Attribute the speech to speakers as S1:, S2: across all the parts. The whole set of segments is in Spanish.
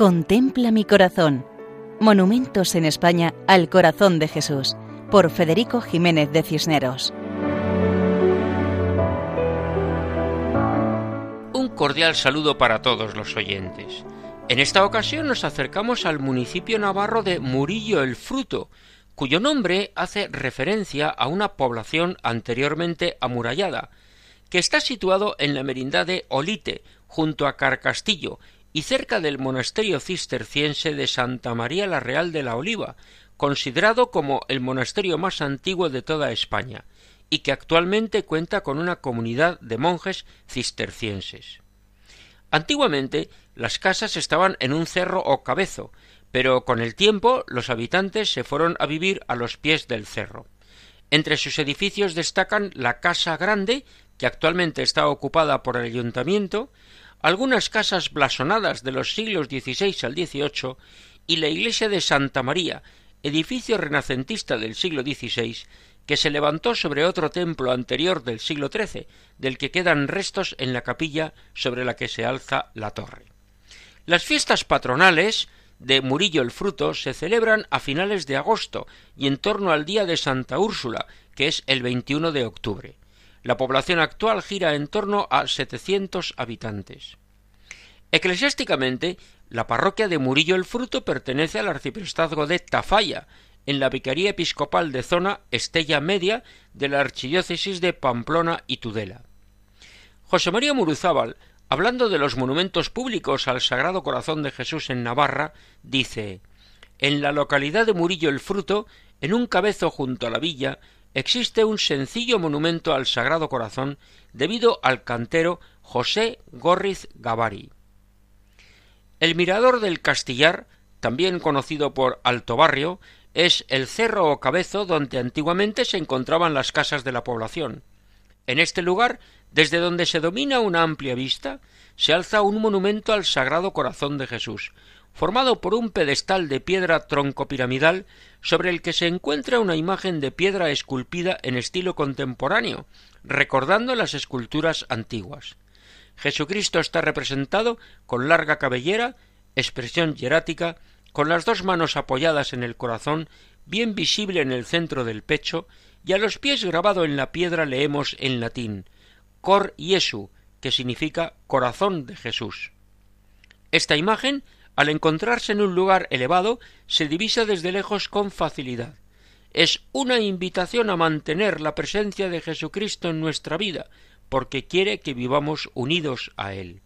S1: Contempla mi corazón. Monumentos en España al corazón de Jesús, por Federico Jiménez de Cisneros.
S2: Un cordial saludo para todos los oyentes. En esta ocasión nos acercamos al municipio navarro de Murillo el Fruto, cuyo nombre hace referencia a una población anteriormente amurallada, que está situado en la merindad de Olite, junto a Carcastillo, y cerca del monasterio cisterciense de Santa María la Real de la Oliva, considerado como el monasterio más antiguo de toda España, y que actualmente cuenta con una comunidad de monjes cistercienses. Antiguamente las casas estaban en un cerro o cabezo, pero con el tiempo los habitantes se fueron a vivir a los pies del cerro. Entre sus edificios destacan la Casa Grande, que actualmente está ocupada por el ayuntamiento, algunas casas blasonadas de los siglos XVI al XVIII y la iglesia de Santa María, edificio renacentista del siglo XVI, que se levantó sobre otro templo anterior del siglo XIII, del que quedan restos en la capilla sobre la que se alza la torre. Las fiestas patronales de Murillo el Fruto se celebran a finales de agosto y en torno al día de Santa Úrsula, que es el 21 de octubre. La población actual gira en torno a 700 habitantes. Eclesiásticamente, la parroquia de Murillo el Fruto pertenece al arciprestazgo de Tafalla, en la Vicaría Episcopal de Zona Estella Media de la Archidiócesis de Pamplona y Tudela. José María Muruzábal, hablando de los monumentos públicos al Sagrado Corazón de Jesús en Navarra, dice En la localidad de Murillo el Fruto, en un cabezo junto a la villa, existe un sencillo monumento al Sagrado Corazón debido al cantero José Gorriz Gavari. El mirador del Castillar, también conocido por Alto Barrio, es el cerro o cabezo donde antiguamente se encontraban las casas de la población. En este lugar, desde donde se domina una amplia vista, se alza un monumento al Sagrado Corazón de Jesús, formado por un pedestal de piedra troncopiramidal sobre el que se encuentra una imagen de piedra esculpida en estilo contemporáneo, recordando las esculturas antiguas. Jesucristo está representado con larga cabellera, expresión hierática, con las dos manos apoyadas en el corazón, bien visible en el centro del pecho, y a los pies grabado en la piedra leemos en latín Cor Jesu, que significa corazón de Jesús. Esta imagen al encontrarse en un lugar elevado, se divisa desde lejos con facilidad. Es una invitación a mantener la presencia de Jesucristo en nuestra vida, porque quiere que vivamos unidos a Él.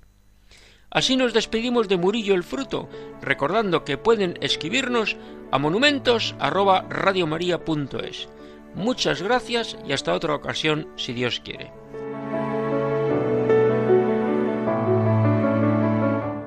S2: Así nos despedimos de Murillo el Fruto, recordando que pueden escribirnos a monumentos@radiomaria.es. Muchas gracias y hasta otra ocasión si Dios quiere.